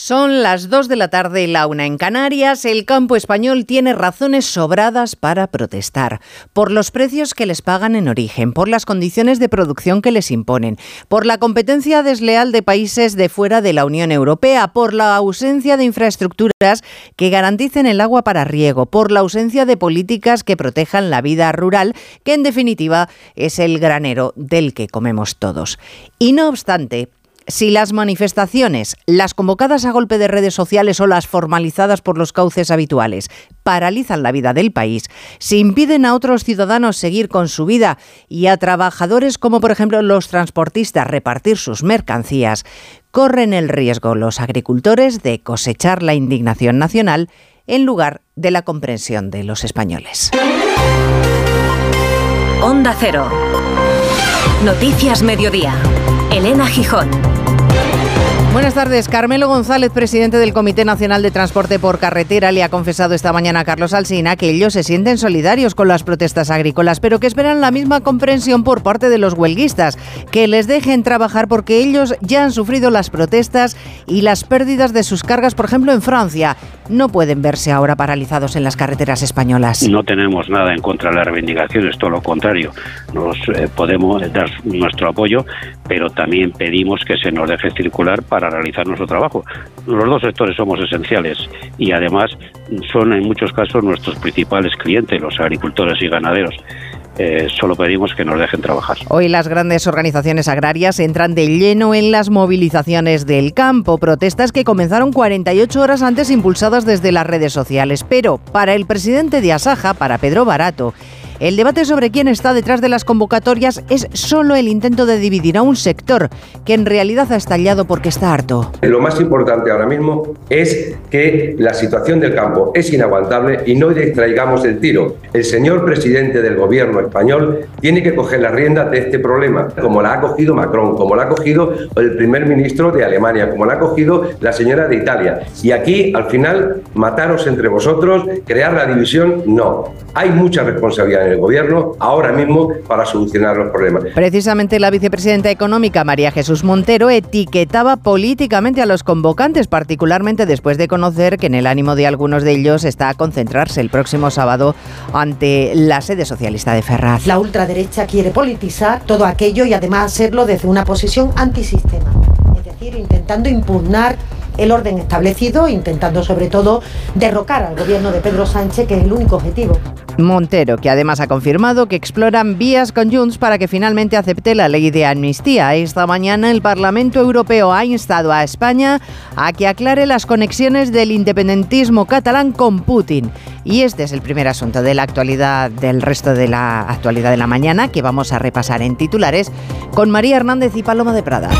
Son las 2 de la tarde y la una en Canarias. El campo español tiene razones sobradas para protestar. Por los precios que les pagan en origen, por las condiciones de producción que les imponen, por la competencia desleal de países de fuera de la Unión Europea, por la ausencia de infraestructuras que garanticen el agua para riego, por la ausencia de políticas que protejan la vida rural, que en definitiva es el granero del que comemos todos. Y no obstante, si las manifestaciones, las convocadas a golpe de redes sociales o las formalizadas por los cauces habituales, paralizan la vida del país, si impiden a otros ciudadanos seguir con su vida y a trabajadores como por ejemplo los transportistas repartir sus mercancías, corren el riesgo los agricultores de cosechar la indignación nacional en lugar de la comprensión de los españoles. Onda Cero. Noticias Mediodía. Elena Gijón. Buenas tardes. Carmelo González, presidente del Comité Nacional de Transporte por Carretera, le ha confesado esta mañana a Carlos Alsina que ellos se sienten solidarios con las protestas agrícolas, pero que esperan la misma comprensión por parte de los huelguistas, que les dejen trabajar porque ellos ya han sufrido las protestas y las pérdidas de sus cargas, por ejemplo, en Francia. No pueden verse ahora paralizados en las carreteras españolas. No tenemos nada en contra de las reivindicaciones, todo lo contrario. Nos eh, podemos dar nuestro apoyo, pero también pedimos que se nos deje circular para realizar nuestro trabajo. Los dos sectores somos esenciales y además son en muchos casos nuestros principales clientes, los agricultores y ganaderos. Eh, solo pedimos que nos dejen trabajar. Hoy las grandes organizaciones agrarias entran de lleno en las movilizaciones del campo, protestas que comenzaron 48 horas antes impulsadas desde las redes sociales. Pero para el presidente de Asaja, para Pedro Barato, el debate sobre quién está detrás de las convocatorias es solo el intento de dividir a un sector que en realidad ha estallado porque está harto. Lo más importante ahora mismo es que la situación del campo es inaguantable y no distraigamos el tiro. El señor presidente del gobierno español tiene que coger las riendas de este problema, como la ha cogido Macron, como la ha cogido el primer ministro de Alemania, como la ha cogido la señora de Italia. Y aquí, al final, mataros entre vosotros, crear la división, no. Hay mucha responsabilidad el gobierno ahora mismo para solucionar los problemas. Precisamente la vicepresidenta económica María Jesús Montero etiquetaba políticamente a los convocantes, particularmente después de conocer que en el ánimo de algunos de ellos está a concentrarse el próximo sábado ante la sede socialista de Ferraz. La ultraderecha quiere politizar todo aquello y además hacerlo desde una posición antisistema, es decir, intentando impugnar el orden establecido, intentando sobre todo derrocar al gobierno de Pedro Sánchez, que es el único objetivo. Montero, que además ha confirmado que exploran vías con Junts para que finalmente acepte la ley de amnistía. Esta mañana el Parlamento Europeo ha instado a España a que aclare las conexiones del independentismo catalán con Putin. Y este es el primer asunto de la actualidad del resto de la actualidad de la mañana que vamos a repasar en titulares con María Hernández y Paloma de Prada.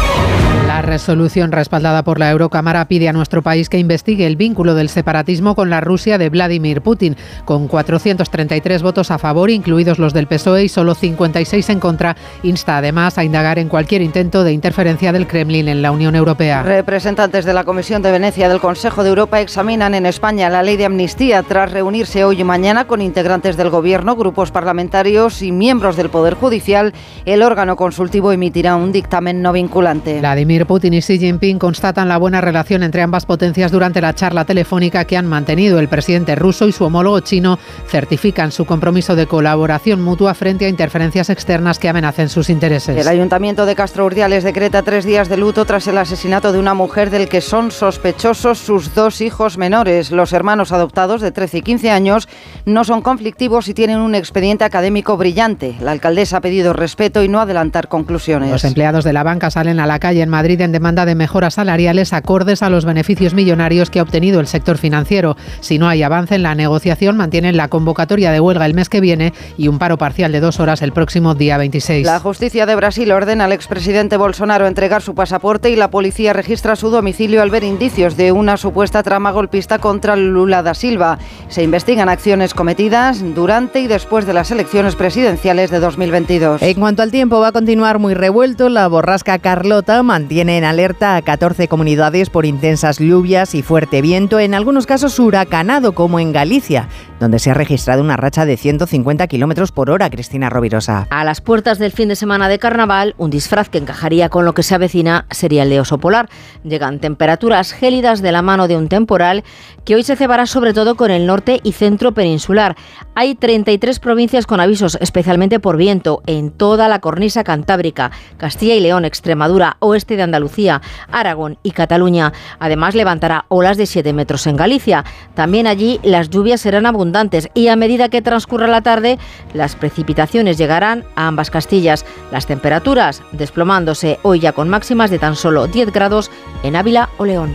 La resolución respaldada por la Eurocámara pide a nuestro país que investigue el vínculo del separatismo con la Rusia de Vladimir Putin, con 433 votos a favor, incluidos los del PSOE, y solo 56 en contra. Insta además a indagar en cualquier intento de interferencia del Kremlin en la Unión Europea. Representantes de la Comisión de Venecia del Consejo de Europa examinan en España la ley de amnistía tras reunirse hoy y mañana con integrantes del Gobierno, grupos parlamentarios y miembros del Poder Judicial. El órgano consultivo emitirá un dictamen no vinculante. Vladimir Putin y Xi Jinping constatan la buena relación entre ambas potencias durante la charla telefónica que han mantenido. El presidente ruso y su homólogo chino certifican su compromiso de colaboración mutua frente a interferencias externas que amenacen sus intereses. El Ayuntamiento de Castro Urdiales decreta tres días de luto tras el asesinato de una mujer del que son sospechosos sus dos hijos menores. Los hermanos adoptados de 13 y 15 años no son conflictivos y tienen un expediente académico brillante. La alcaldesa ha pedido respeto y no adelantar conclusiones. Los empleados de la banca salen a la calle en Madrid en demanda de mejoras salariales acordes a los beneficios millonarios que ha obtenido el sector financiero. Si no hay avance en la negociación, mantienen la convocatoria de huelga el mes que viene y un paro parcial de dos horas el próximo día 26. La justicia de Brasil ordena al expresidente Bolsonaro entregar su pasaporte y la policía registra su domicilio al ver indicios de una supuesta trama golpista contra Lula da Silva. Se investigan acciones cometidas durante y después de las elecciones presidenciales de 2022. En cuanto al tiempo, va a continuar muy revuelto. La borrasca Carlota mantiene tiene en alerta a 14 comunidades por intensas lluvias y fuerte viento, en algunos casos huracanado, como en Galicia, donde se ha registrado una racha de 150 kilómetros por hora, Cristina Rovirosa. A las puertas del fin de semana de carnaval, un disfraz que encajaría con lo que se avecina sería el de oso polar. Llegan temperaturas gélidas de la mano de un temporal que hoy se cebará sobre todo con el norte y centro peninsular. Hay 33 provincias con avisos, especialmente por viento, en toda la cornisa cantábrica, Castilla y León, Extremadura, oeste de Andalucía, Aragón y Cataluña. Además, levantará olas de 7 metros en Galicia. También allí las lluvias serán abundantes y a medida que transcurra la tarde, las precipitaciones llegarán a ambas Castillas. Las temperaturas desplomándose hoy ya con máximas de tan solo 10 grados en Ávila o León.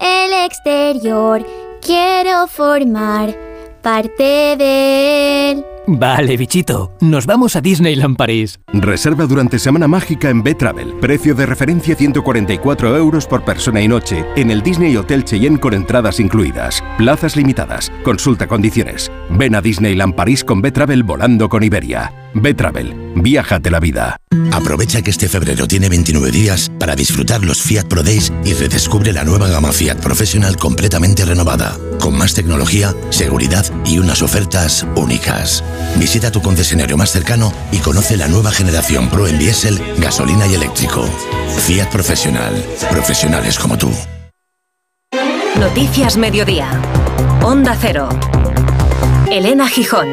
el exterior. Quiero formar parte de él. Vale, bichito, nos vamos a Disneyland París. Reserva durante Semana Mágica en B-Travel. Precio de referencia 144 euros por persona y noche en el Disney Hotel Cheyenne con entradas incluidas. Plazas limitadas. Consulta condiciones. Ven a Disneyland París con B-Travel volando con Iberia. B-Travel. Viájate la vida. Aprovecha que este febrero tiene 29 días para disfrutar los Fiat Pro Days y redescubre la nueva gama Fiat Professional completamente renovada, con más tecnología, seguridad y unas ofertas únicas. Visita tu concesionario más cercano y conoce la nueva generación Pro en diésel, gasolina y eléctrico. Fiat Profesional. Profesionales como tú. Noticias Mediodía. Onda Cero. Elena Gijón.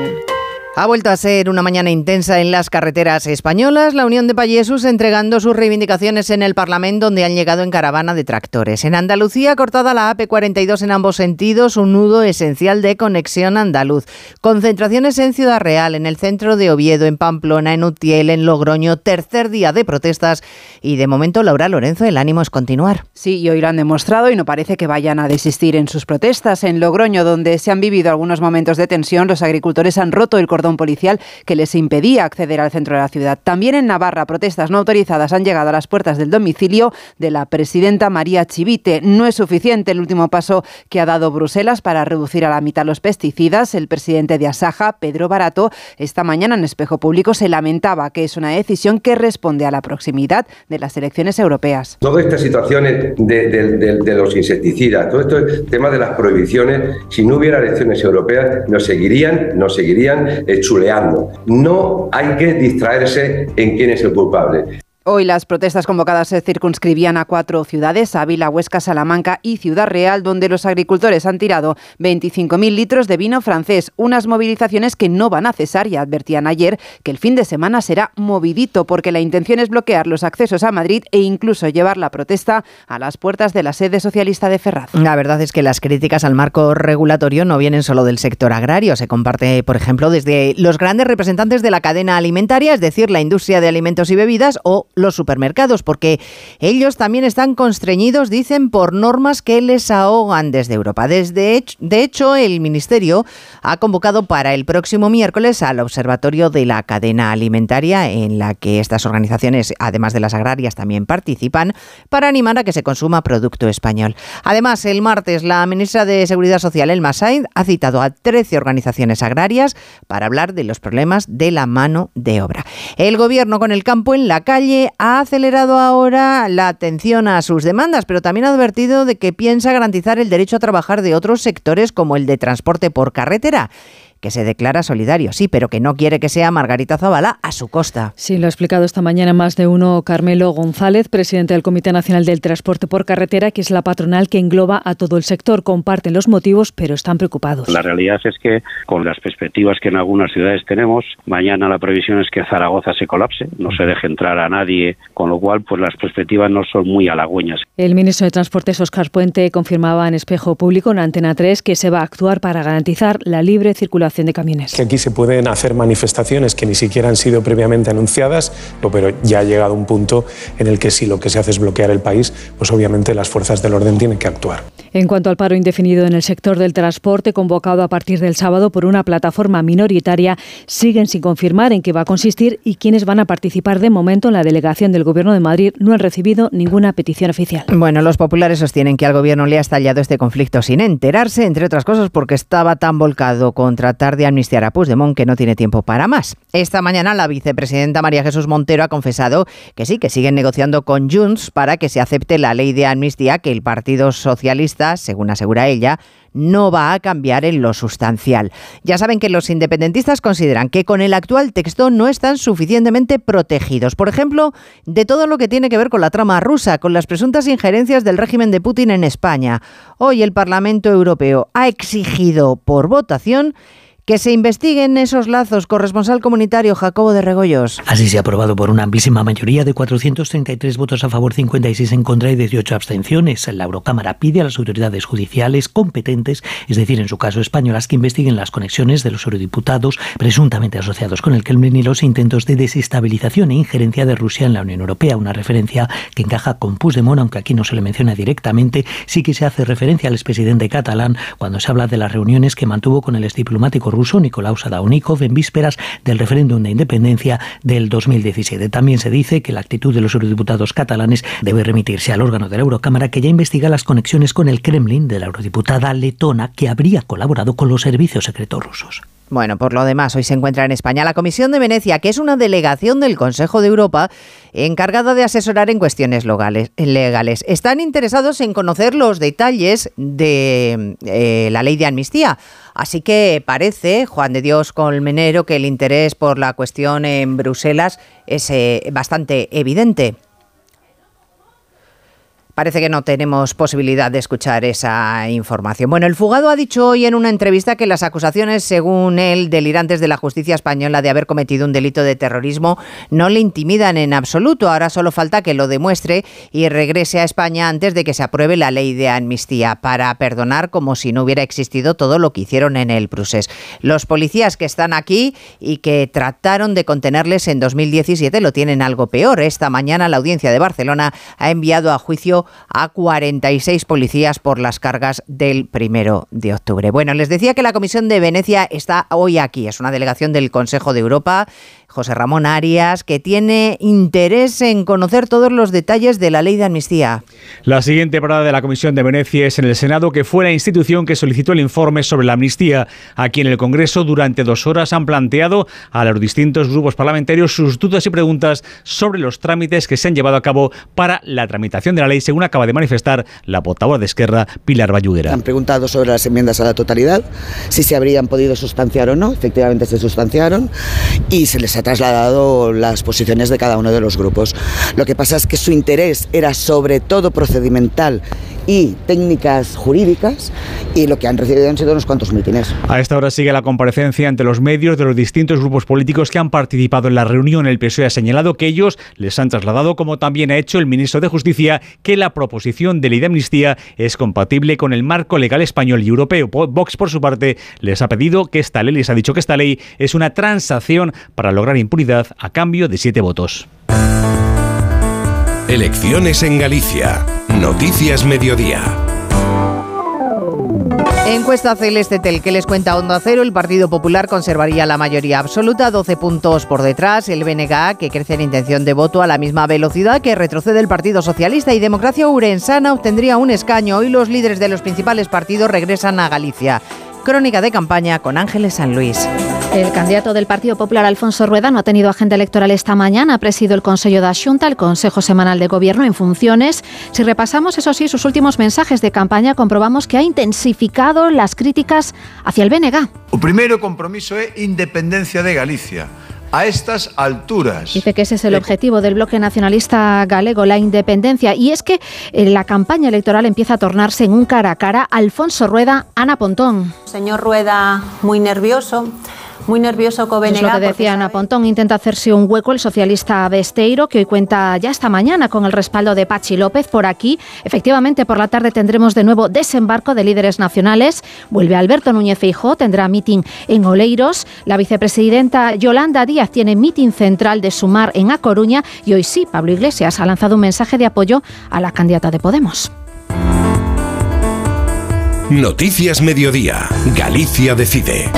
Ha vuelto a ser una mañana intensa en las carreteras españolas. La Unión de Payesus entregando sus reivindicaciones en el Parlamento, donde han llegado en caravana de tractores. En Andalucía, cortada la AP42 en ambos sentidos, un nudo esencial de conexión andaluz. Concentraciones en Ciudad Real, en el centro de Oviedo, en Pamplona, en Utiel, en Logroño. Tercer día de protestas. Y de momento, Laura Lorenzo, el ánimo es continuar. Sí, y hoy lo han demostrado y no parece que vayan a desistir en sus protestas. En Logroño, donde se han vivido algunos momentos de tensión, los agricultores han roto el cordón policial que les impedía acceder al centro de la ciudad. También en Navarra, protestas no autorizadas han llegado a las puertas del domicilio de la presidenta María Chivite. No es suficiente el último paso que ha dado Bruselas para reducir a la mitad los pesticidas. El presidente de Asaja, Pedro Barato, esta mañana en Espejo Público se lamentaba que es una decisión que responde a la proximidad de las elecciones europeas. Todas estas situaciones de, de, los insecticidas, todo esto tema de las prohibiciones, si no hubiera elecciones europeas, nos seguirían, nos seguirían chuleando. No hay que distraerse en quién es el culpable. Hoy las protestas convocadas se circunscribían a cuatro ciudades, Ávila, Huesca, Salamanca y Ciudad Real, donde los agricultores han tirado 25.000 litros de vino francés, unas movilizaciones que no van a cesar y advertían ayer que el fin de semana será movidito porque la intención es bloquear los accesos a Madrid e incluso llevar la protesta a las puertas de la sede socialista de Ferraz. La verdad es que las críticas al marco regulatorio no vienen solo del sector agrario, se comparte, por ejemplo, desde los grandes representantes de la cadena alimentaria, es decir, la industria de alimentos y bebidas o los supermercados, porque ellos también están constreñidos, dicen, por normas que les ahogan desde Europa. Desde de hecho, el Ministerio ha convocado para el próximo miércoles al Observatorio de la Cadena Alimentaria, en la que estas organizaciones, además de las agrarias, también participan, para animar a que se consuma producto español. Además, el martes, la ministra de Seguridad Social, Elma Sainz, ha citado a 13 organizaciones agrarias para hablar de los problemas de la mano de obra. El gobierno con el campo en la calle ha acelerado ahora la atención a sus demandas, pero también ha advertido de que piensa garantizar el derecho a trabajar de otros sectores como el de transporte por carretera que se declara solidario, sí, pero que no quiere que sea Margarita Zavala a su costa. Sí, lo ha explicado esta mañana más de uno Carmelo González, presidente del Comité Nacional del Transporte por Carretera, que es la patronal que engloba a todo el sector. Comparten los motivos, pero están preocupados. La realidad es que con las perspectivas que en algunas ciudades tenemos, mañana la previsión es que Zaragoza se colapse, no se deje entrar a nadie, con lo cual pues las perspectivas no son muy halagüeñas. El ministro de Transportes, Oscar Puente, confirmaba en Espejo Público en Antena 3 que se va a actuar para garantizar la libre circulación de camiones. Que aquí se pueden hacer manifestaciones que ni siquiera han sido previamente anunciadas, pero ya ha llegado un punto en el que si lo que se hace es bloquear el país, pues obviamente las fuerzas del orden tienen que actuar. En cuanto al paro indefinido en el sector del transporte, convocado a partir del sábado por una plataforma minoritaria, siguen sin confirmar en qué va a consistir y quiénes van a participar. De momento, en la delegación del Gobierno de Madrid no han recibido ninguna petición oficial. Bueno, los populares sostienen que al Gobierno le ha estallado este conflicto sin enterarse, entre otras cosas porque estaba tan volcado contra de amnistiar a Puigdemont que no tiene tiempo para más. Esta mañana la vicepresidenta María Jesús Montero ha confesado que sí, que siguen negociando con Junts para que se acepte la ley de amnistía que el Partido Socialista, según asegura ella, no va a cambiar en lo sustancial. Ya saben que los independentistas consideran que con el actual texto no están suficientemente protegidos. Por ejemplo, de todo lo que tiene que ver con la trama rusa, con las presuntas injerencias del régimen de Putin en España. Hoy el Parlamento Europeo ha exigido por votación que se investiguen esos lazos. Corresponsal comunitario Jacobo de Regoyos. Así se ha aprobado por una amplísima mayoría de 433 votos a favor, 56 en contra y 18 abstenciones. La Eurocámara pide a las autoridades judiciales competentes, es decir, en su caso españolas, que investiguen las conexiones de los eurodiputados presuntamente asociados con el Kremlin y los intentos de desestabilización e injerencia de Rusia en la Unión Europea. Una referencia que encaja con Puigdemont, aunque aquí no se le menciona directamente, sí que se hace referencia al expresidente catalán cuando se habla de las reuniones que mantuvo con el diplomático ruso Nicolau Sadaunikov en vísperas del referéndum de independencia del 2017. También se dice que la actitud de los eurodiputados catalanes debe remitirse al órgano de la Eurocámara que ya investiga las conexiones con el Kremlin de la eurodiputada letona que habría colaborado con los servicios secretos rusos. Bueno, por lo demás, hoy se encuentra en España la Comisión de Venecia, que es una delegación del Consejo de Europa encargada de asesorar en cuestiones legales. Están interesados en conocer los detalles de eh, la ley de amnistía. Así que parece, Juan de Dios Colmenero, que el interés por la cuestión en Bruselas es eh, bastante evidente. Parece que no tenemos posibilidad de escuchar esa información. Bueno, el fugado ha dicho hoy en una entrevista que las acusaciones, según él, delirantes de la justicia española de haber cometido un delito de terrorismo no le intimidan en absoluto. Ahora solo falta que lo demuestre y regrese a España antes de que se apruebe la ley de amnistía para perdonar como si no hubiera existido todo lo que hicieron en el Prusés. Los policías que están aquí y que trataron de contenerles en 2017 lo tienen algo peor. Esta mañana la audiencia de Barcelona ha enviado a juicio a 46 policías por las cargas del primero de octubre. Bueno, les decía que la Comisión de Venecia está hoy aquí, es una delegación del Consejo de Europa José Ramón Arias, que tiene interés en conocer todos los detalles de la ley de amnistía. La siguiente parada de la Comisión de Venecia es en el Senado, que fue la institución que solicitó el informe sobre la amnistía. Aquí en el Congreso, durante dos horas, han planteado a los distintos grupos parlamentarios sus dudas y preguntas sobre los trámites que se han llevado a cabo para la tramitación de la ley, según acaba de manifestar la portavoz de Esquerra, Pilar Bayudera. Han preguntado sobre las enmiendas a la totalidad, si se habrían podido sustanciar o no. Efectivamente se sustanciaron y se les ha trasladado las posiciones de cada uno de los grupos. Lo que pasa es que su interés era sobre todo procedimental y técnicas jurídicas y lo que han recibido han sido unos cuantos mítines. A esta hora sigue la comparecencia ante los medios de los distintos grupos políticos que han participado en la reunión. El PSOE ha señalado que ellos les han trasladado, como también ha hecho el ministro de Justicia, que la proposición de ley de amnistía es compatible con el marco legal español y europeo. Vox, por su parte, les ha pedido que esta ley, les ha dicho que esta ley es una transacción para lograr impunidad a cambio de siete votos. Elecciones en Galicia. Noticias Mediodía. Encuesta Celeste Tel que les cuenta Onda Cero, el Partido Popular conservaría la mayoría absoluta, 12 puntos por detrás, el BNG, que crece en intención de voto a la misma velocidad que retrocede el Partido Socialista y Democracia Urensana obtendría un escaño. Hoy los líderes de los principales partidos regresan a Galicia. Crónica de campaña con Ángeles San Luis. El candidato del Partido Popular, Alfonso Rueda, no ha tenido agenda electoral esta mañana. Ha presidido el Consejo de Asunta, el Consejo Semanal de Gobierno en funciones. Si repasamos, eso sí, sus últimos mensajes de campaña, comprobamos que ha intensificado las críticas hacia el BNG. El primer compromiso es independencia de Galicia a estas alturas. Dice que ese es el objetivo del bloque nacionalista galego, la independencia. Y es que eh, la campaña electoral empieza a tornarse en un cara a cara. Alfonso Rueda, Ana Pontón. Señor Rueda, muy nervioso muy nervioso con Es lo que decía Ana Pontón, intenta hacerse un hueco el socialista Besteiro, que hoy cuenta ya esta mañana con el respaldo de Pachi López por aquí. Efectivamente, por la tarde tendremos de nuevo desembarco de líderes nacionales. Vuelve Alberto Núñez Feijó, tendrá meeting en Oleiros. La vicepresidenta Yolanda Díaz tiene meeting central de Sumar en A Coruña. Y hoy sí, Pablo Iglesias ha lanzado un mensaje de apoyo a la candidata de Podemos. Noticias Mediodía. Galicia decide.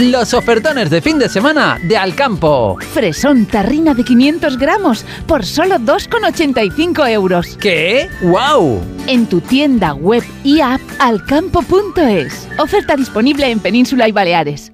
Los ofertones de fin de semana de Alcampo. Fresón tarrina de 500 gramos por solo 2,85 euros. ¿Qué? ¡Wow! En tu tienda web y app alcampo.es. Oferta disponible en Península y Baleares.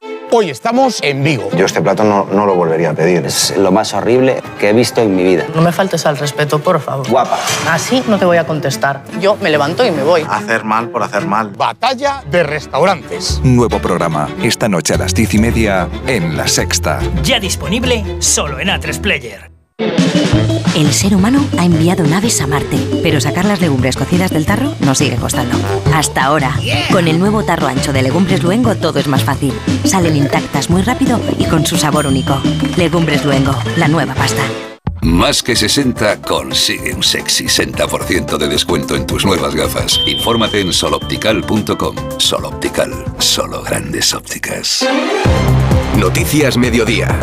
Hoy estamos en Vigo. Yo este plato no, no, lo volvería a pedir. Es lo más horrible que he visto en mi vida. No me faltes al respeto, por favor. Guapa. Así no te voy a contestar. Yo me levanto y me voy. Hacer mal por hacer mal. Batalla de restaurantes. Nuevo programa. Esta noche a las diez y media en La Sexta. Ya disponible solo en A3 Player. El ser humano ha enviado naves a Marte, pero sacar las legumbres cocidas del tarro nos sigue costando. Hasta ahora. Con el nuevo tarro ancho de Legumbres Luengo todo es más fácil. Salen intactas muy rápido y con su sabor único. Legumbres Luengo, la nueva pasta. Más que 60 consigue un sexy 60% de descuento en tus nuevas gafas. Infórmate en soloptical.com. Soloptical, solo grandes ópticas. Noticias Mediodía.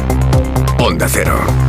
Onda Cero.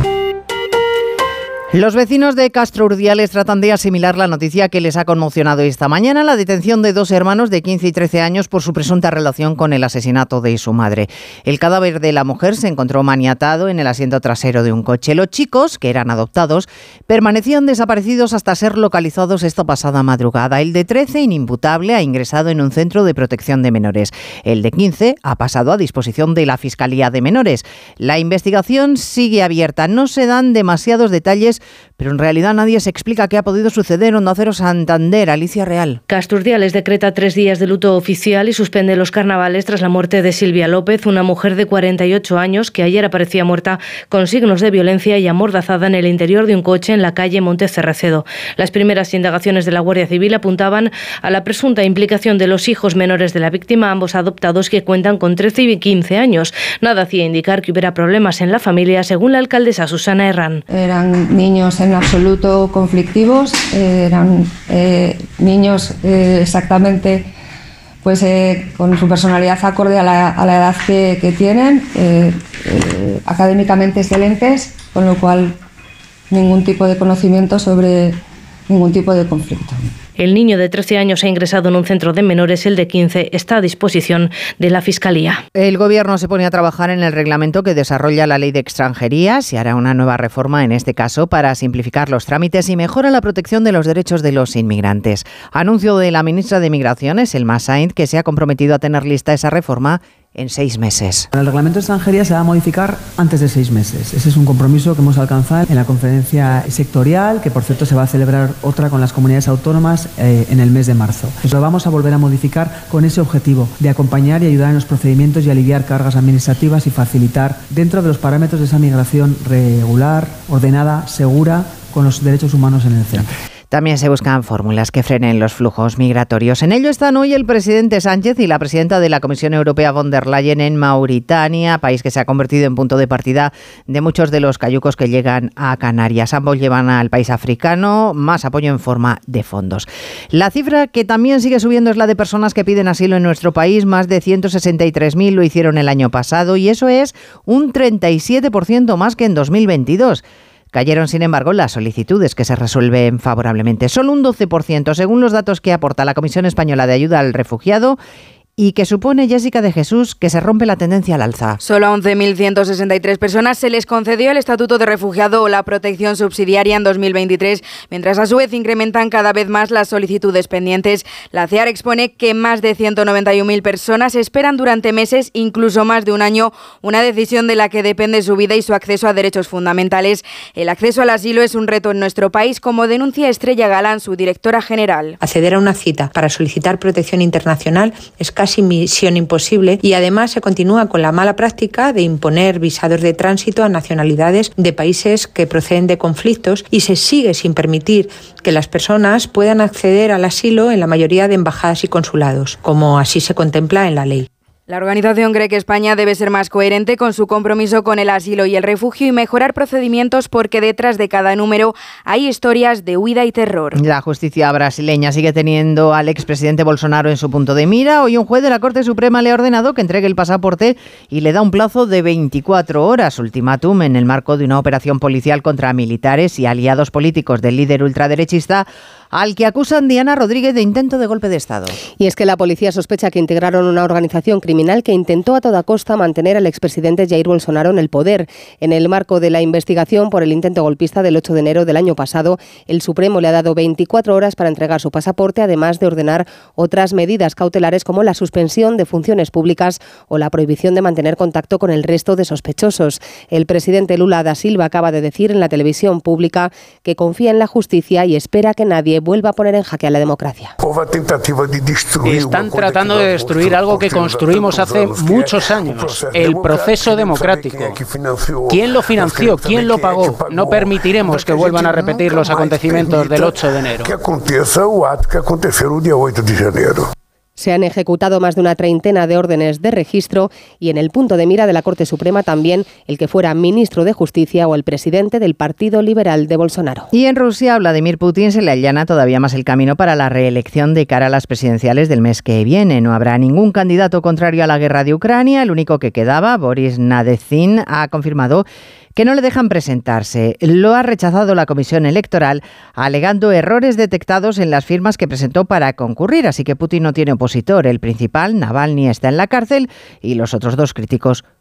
Los vecinos de Castro Urdiales tratan de asimilar la noticia que les ha conmocionado esta mañana, la detención de dos hermanos de 15 y 13 años por su presunta relación con el asesinato de su madre. El cadáver de la mujer se encontró maniatado en el asiento trasero de un coche. Los chicos, que eran adoptados, permanecían desaparecidos hasta ser localizados esta pasada madrugada. El de 13, inimputable, ha ingresado en un centro de protección de menores. El de 15 ha pasado a disposición de la Fiscalía de Menores. La investigación sigue abierta. No se dan demasiados detalles pero en realidad nadie se explica qué ha podido suceder en Cero Santander, Alicia Real. Casturdiales decreta tres días de luto oficial y suspende los carnavales tras la muerte de Silvia López, una mujer de 48 años que ayer aparecía muerta con signos de violencia y amordazada en el interior de un coche en la calle Montecerrecedo. Las primeras indagaciones de la Guardia Civil apuntaban a la presunta implicación de los hijos menores de la víctima, ambos adoptados que cuentan con 13 y 15 años. Nada hacía indicar que hubiera problemas en la familia, según la alcaldesa Susana Herrán. Eran niños en absoluto conflictivos, eh, eran eh, niños eh, exactamente pues con su personalidad acorde a la, edad que tienen, académicamente excelentes, con lo cual ningún tipo de conocimiento sobre ningún tipo de conflicto. El niño de 13 años ha ingresado en un centro de menores, el de 15 está a disposición de la Fiscalía. El Gobierno se pone a trabajar en el reglamento que desarrolla la ley de extranjería. Se hará una nueva reforma en este caso para simplificar los trámites y mejorar la protección de los derechos de los inmigrantes. Anuncio de la ministra de Migraciones, Elma Sainz, que se ha comprometido a tener lista esa reforma en seis meses. El reglamento de extranjería se va a modificar antes de seis meses. Ese es un compromiso que hemos alcanzado en la conferencia sectorial, que por cierto se va a celebrar otra con las comunidades autónomas eh, en el mes de marzo. Pues lo vamos a volver a modificar con ese objetivo de acompañar y ayudar en los procedimientos y aliviar cargas administrativas y facilitar dentro de los parámetros de esa migración regular, ordenada, segura, con los derechos humanos en el centro. También se buscan fórmulas que frenen los flujos migratorios. En ello están hoy el presidente Sánchez y la presidenta de la Comisión Europea von der Leyen en Mauritania, país que se ha convertido en punto de partida de muchos de los cayucos que llegan a Canarias. Ambos llevan al país africano más apoyo en forma de fondos. La cifra que también sigue subiendo es la de personas que piden asilo en nuestro país. Más de 163.000 lo hicieron el año pasado y eso es un 37% más que en 2022. Cayeron, sin embargo, las solicitudes que se resuelven favorablemente. Solo un 12%, según los datos que aporta la Comisión Española de Ayuda al Refugiado y que supone, Jessica de Jesús, que se rompe la tendencia al alza. Solo a 11.163 personas se les concedió el estatuto de refugiado o la protección subsidiaria en 2023, mientras a su vez incrementan cada vez más las solicitudes pendientes. La CEAR expone que más de 191.000 personas esperan durante meses, incluso más de un año, una decisión de la que depende su vida y su acceso a derechos fundamentales. El acceso al asilo es un reto en nuestro país, como denuncia Estrella Galán, su directora general. Acceder a una cita para solicitar protección internacional es casi sin misión imposible y además se continúa con la mala práctica de imponer visados de tránsito a nacionalidades de países que proceden de conflictos y se sigue sin permitir que las personas puedan acceder al asilo en la mayoría de embajadas y consulados, como así se contempla en la ley. La organización cree que España debe ser más coherente con su compromiso con el asilo y el refugio y mejorar procedimientos porque detrás de cada número hay historias de huida y terror. La justicia brasileña sigue teniendo al expresidente Bolsonaro en su punto de mira. Hoy un juez de la Corte Suprema le ha ordenado que entregue el pasaporte y le da un plazo de 24 horas, ultimátum, en el marco de una operación policial contra militares y aliados políticos del líder ultraderechista al que acusan Diana Rodríguez de intento de golpe de Estado. Y es que la policía sospecha que integraron una organización criminal que intentó a toda costa mantener al expresidente Jair Bolsonaro en el poder. En el marco de la investigación por el intento golpista del 8 de enero del año pasado, el Supremo le ha dado 24 horas para entregar su pasaporte, además de ordenar otras medidas cautelares como la suspensión de funciones públicas o la prohibición de mantener contacto con el resto de sospechosos. El presidente Lula da Silva acaba de decir en la televisión pública que confía en la justicia y espera que nadie vuelva a poner en jaque a la democracia. Están tratando de destruir algo que construimos hace muchos años, el proceso democrático. ¿Quién lo financió? ¿Quién lo pagó? No permitiremos que vuelvan a repetir los acontecimientos del 8 de enero. Se han ejecutado más de una treintena de órdenes de registro y en el punto de mira de la Corte Suprema también el que fuera ministro de Justicia o el presidente del Partido Liberal de Bolsonaro. Y en Rusia, Vladimir Putin se le allana todavía más el camino para la reelección de cara a las presidenciales del mes que viene. No habrá ningún candidato contrario a la guerra de Ucrania. El único que quedaba, Boris Nadezhin, ha confirmado que no le dejan presentarse. Lo ha rechazado la Comisión Electoral, alegando errores detectados en las firmas que presentó para concurrir. Así que Putin no tiene opositor. El principal, Navalny, está en la cárcel y los otros dos críticos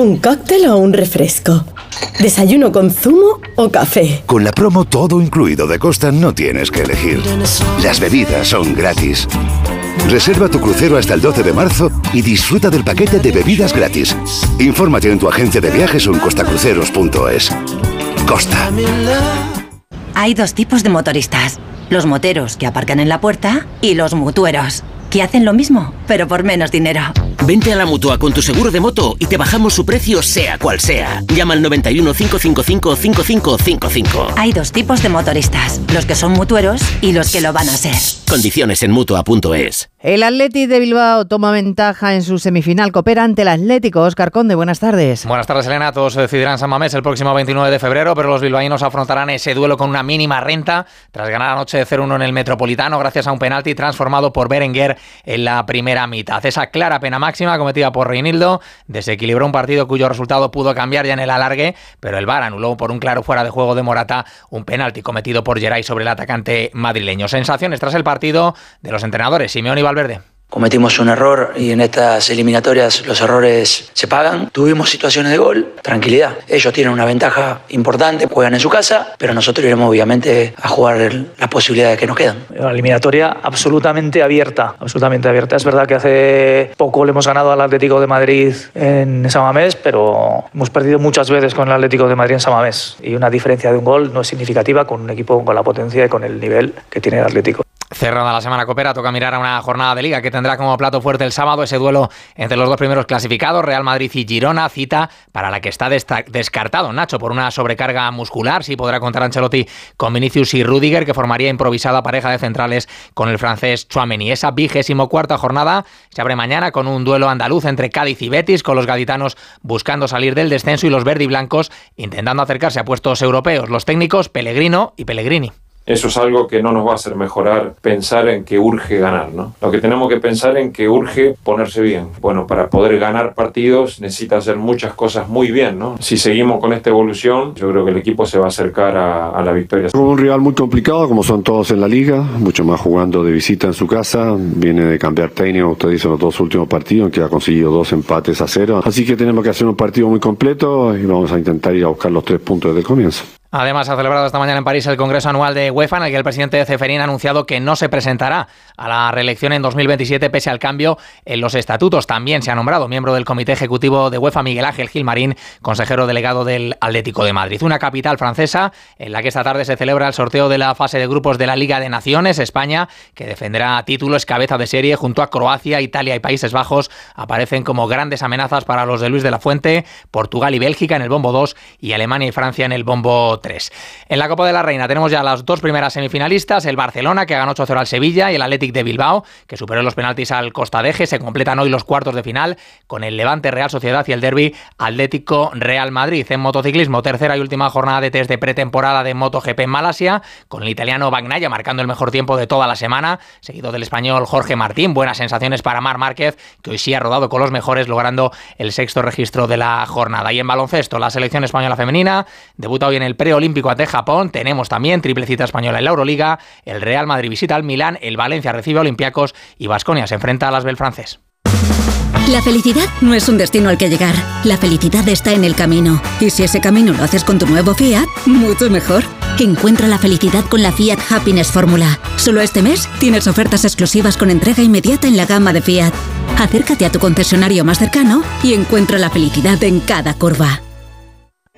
¿Un cóctel o un refresco? ¿Desayuno con zumo o café? Con la promo todo incluido de Costa no tienes que elegir. Las bebidas son gratis. Reserva tu crucero hasta el 12 de marzo y disfruta del paquete de bebidas gratis. Infórmate en tu agencia de viajes o en costacruceros.es. Costa. Hay dos tipos de motoristas. Los moteros que aparcan en la puerta y los mutueros que hacen lo mismo, pero por menos dinero. Vente a la mutua con tu seguro de moto y te bajamos su precio, sea cual sea. Llama al 91 555 5555. Hay dos tipos de motoristas: los que son mutueros y los que lo van a ser. Condiciones en mutua.es. El Atleti de Bilbao toma ventaja en su semifinal. Coopera ante el Atlético. Oscar Conde, buenas tardes. Buenas tardes, Elena. Todos se decidirán San Mamés el próximo 29 de febrero, pero los bilbaínos afrontarán ese duelo con una mínima renta tras ganar anoche de 0-1 en el Metropolitano gracias a un penalti transformado por Berenguer en la primera mitad. Esa clara pena máxima cometida por Reinildo desequilibró un partido cuyo resultado pudo cambiar ya en el alargue, pero el VAR anuló por un claro fuera de juego de Morata un penalti cometido por Geray sobre el atacante madrileño. Sensaciones tras el partido de los entrenadores Simeone y Valverde. Cometimos un error y en estas eliminatorias los errores se pagan. Tuvimos situaciones de gol, tranquilidad. Ellos tienen una ventaja importante, juegan en su casa, pero nosotros iremos obviamente a jugar las posibilidades que nos quedan. Una eliminatoria absolutamente abierta, absolutamente abierta. Es verdad que hace poco le hemos ganado al Atlético de Madrid en Samamés, pero hemos perdido muchas veces con el Atlético de Madrid en Samamés y una diferencia de un gol no es significativa con un equipo con la potencia y con el nivel que tiene el Atlético. Cerrada la semana copera, toca mirar a una jornada de liga que tendrá como plato fuerte el sábado ese duelo entre los dos primeros clasificados, Real Madrid y Girona, cita para la que está descartado Nacho por una sobrecarga muscular. Sí podrá contar Ancelotti con Vinicius y Rudiger, que formaría improvisada pareja de centrales con el francés Chouameni. Esa vigésimo cuarta jornada se abre mañana con un duelo andaluz entre Cádiz y Betis, con los gaditanos buscando salir del descenso y los verde y blancos intentando acercarse a puestos europeos. Los técnicos Pellegrino y Pellegrini. Eso es algo que no nos va a hacer mejorar pensar en que urge ganar, ¿no? Lo que tenemos que pensar en que urge ponerse bien. Bueno, para poder ganar partidos necesita hacer muchas cosas muy bien, ¿no? Si seguimos con esta evolución, yo creo que el equipo se va a acercar a, la victoria. Un rival muy complicado, como son todos en la liga, mucho más jugando de visita en su casa, viene de cambiar técnico, usted dice los dos últimos partidos, en que ha conseguido dos empates a cero. Así que tenemos que hacer un partido muy completo y vamos a intentar ir a buscar los tres puntos desde el comienzo. Además, ha celebrado esta mañana en París el Congreso Anual de UEFA, en el que el presidente Ceferín ha anunciado que no se presentará a la reelección en 2027 pese al cambio en los estatutos. También se ha nombrado miembro del Comité Ejecutivo de UEFA Miguel Ángel Gilmarín, consejero delegado del Atlético de Madrid. Una capital francesa en la que esta tarde se celebra el sorteo de la fase de grupos de la Liga de Naciones. España, que defenderá títulos cabeza de serie junto a Croacia, Italia y Países Bajos, aparecen como grandes amenazas para los de Luis de la Fuente, Portugal y Bélgica en el bombo 2 y Alemania y Francia en el bombo en la Copa de la Reina tenemos ya las dos primeras semifinalistas, el Barcelona que ganó 8-0 al Sevilla y el Athletic de Bilbao que superó los penaltis al Costa Deje. Se completan hoy los cuartos de final con el Levante Real Sociedad y el Derby Atlético Real Madrid. En motociclismo, tercera y última jornada de test de pretemporada de MotoGP en Malasia, con el italiano Bagnaya marcando el mejor tiempo de toda la semana, seguido del español Jorge Martín. Buenas sensaciones para Mar Márquez, que hoy sí ha rodado con los mejores, logrando el sexto registro de la jornada. Y en baloncesto, la selección española femenina debuta hoy en el pre Olímpico ante Japón. Tenemos también triple cita española en la Euroliga. El Real Madrid visita al Milán, el Valencia recibe a Olympiacos y Vasconia se enfrenta a las Bel francés. La felicidad no es un destino al que llegar. La felicidad está en el camino. Y si ese camino lo haces con tu nuevo Fiat, mucho mejor. Encuentra la felicidad con la Fiat Happiness Fórmula. Solo este mes tienes ofertas exclusivas con entrega inmediata en la gama de Fiat. Acércate a tu concesionario más cercano y encuentra la felicidad en cada curva.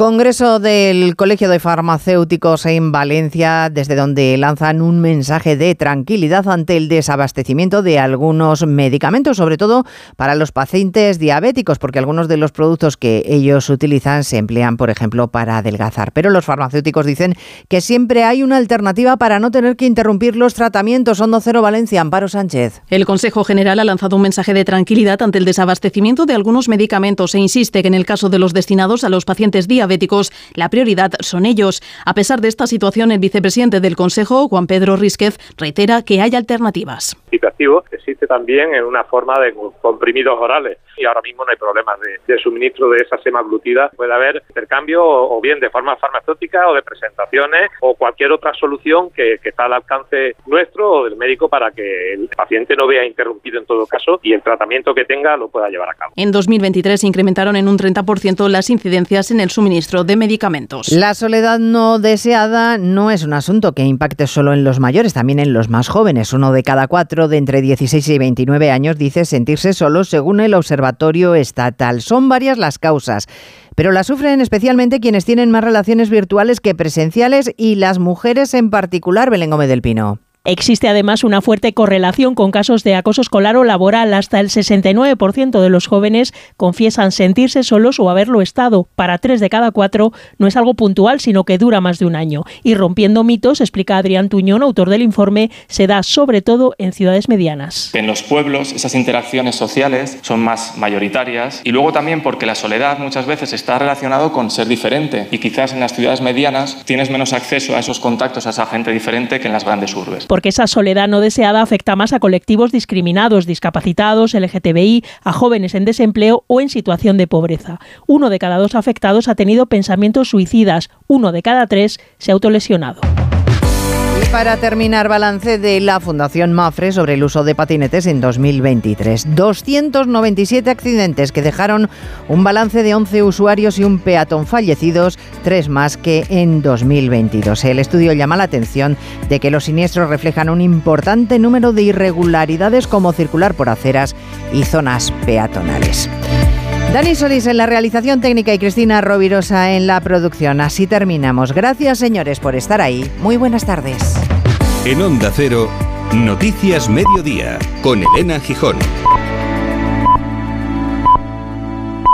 Congreso del Colegio de Farmacéuticos en Valencia, desde donde lanzan un mensaje de tranquilidad ante el desabastecimiento de algunos medicamentos, sobre todo para los pacientes diabéticos, porque algunos de los productos que ellos utilizan se emplean, por ejemplo, para adelgazar. Pero los farmacéuticos dicen que siempre hay una alternativa para no tener que interrumpir los tratamientos. Hondo Cero Valencia, Amparo Sánchez. El Consejo General ha lanzado un mensaje de tranquilidad ante el desabastecimiento de algunos medicamentos e insiste que en el caso de los destinados a los pacientes diabéticos, diabéticos, la prioridad son ellos. A pesar de esta situación, el vicepresidente del Consejo, Juan Pedro Rísquez, reitera que hay alternativas. existe también en una forma de comprimidos orales y ahora mismo no hay problemas de, suministro de esa semaglutida. Puede haber intercambio o, bien de forma farmacéutica o de presentaciones o cualquier otra solución que, que está al alcance nuestro o del médico para que el paciente no vea interrumpido en todo caso y el tratamiento que tenga lo pueda llevar a cabo. En 2023 se incrementaron en un 30% las incidencias en el suministro de medicamentos. La soledad no deseada no es un asunto que impacte solo en los mayores, también en los más jóvenes. Uno de cada cuatro de entre 16 y 29 años dice sentirse solo según el observatorio estatal. Son varias las causas, pero las sufren especialmente quienes tienen más relaciones virtuales que presenciales y las mujeres en particular, Belén Gómez del Pino. Existe además una fuerte correlación con casos de acoso escolar o laboral. Hasta el 69% de los jóvenes confiesan sentirse solos o haberlo estado. Para tres de cada cuatro no es algo puntual, sino que dura más de un año. Y rompiendo mitos, explica Adrián Tuñón, autor del informe, se da sobre todo en ciudades medianas. En los pueblos esas interacciones sociales son más mayoritarias y luego también porque la soledad muchas veces está relacionado con ser diferente y quizás en las ciudades medianas tienes menos acceso a esos contactos, a esa gente diferente que en las grandes urbes porque esa soledad no deseada afecta más a colectivos discriminados, discapacitados, LGTBI, a jóvenes en desempleo o en situación de pobreza. Uno de cada dos afectados ha tenido pensamientos suicidas, uno de cada tres se ha autolesionado para terminar, balance de la Fundación Mafre sobre el uso de patinetes en 2023. 297 accidentes que dejaron un balance de 11 usuarios y un peatón fallecidos, tres más que en 2022. El estudio llama la atención de que los siniestros reflejan un importante número de irregularidades como circular por aceras y zonas peatonales. Dani Solís en la realización técnica y Cristina Rovirosa en la producción. Así terminamos. Gracias, señores, por estar ahí. Muy buenas tardes. En Onda Cero, Noticias Mediodía, con Elena Gijón.